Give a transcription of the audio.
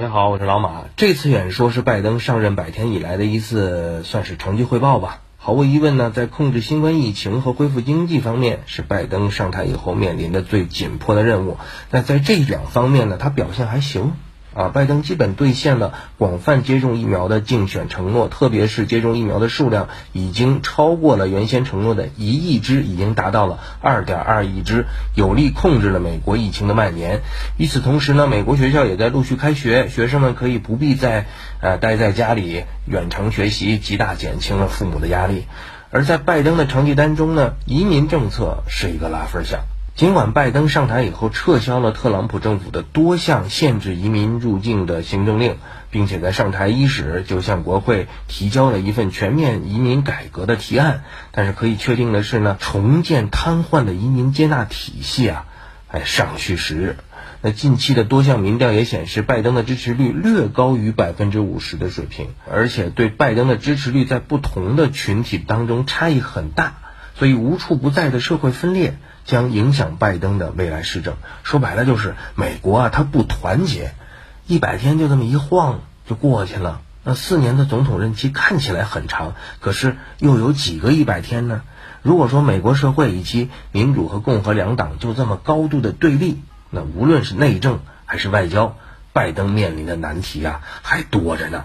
你好，我是老马。这次演说是拜登上任百天以来的一次算是成绩汇报吧。毫无疑问呢，在控制新冠疫情和恢复经济方面，是拜登上台以后面临的最紧迫的任务。那在这两方面呢，他表现还行。啊，拜登基本兑现了广泛接种疫苗的竞选承诺，特别是接种疫苗的数量已经超过了原先承诺的一亿支，已经达到了二点二亿支，有力控制了美国疫情的蔓延。与此同时呢，美国学校也在陆续开学，学生们可以不必再呃待在家里远程学习，极大减轻了父母的压力。而在拜登的成绩单中呢，移民政策是一个拉分项。尽管拜登上台以后撤销了特朗普政府的多项限制移民入境的行政令，并且在上台伊始就向国会提交了一份全面移民改革的提案，但是可以确定的是呢，重建瘫痪的移民接纳体系啊，还尚需时日。那近期的多项民调也显示，拜登的支持率略高于百分之五十的水平，而且对拜登的支持率在不同的群体当中差异很大。所以无处不在的社会分裂将影响拜登的未来施政。说白了就是美国啊，它不团结，一百天就这么一晃就过去了。那四年的总统任期看起来很长，可是又有几个一百天呢？如果说美国社会以及民主和共和两党就这么高度的对立，那无论是内政还是外交，拜登面临的难题啊还多着呢。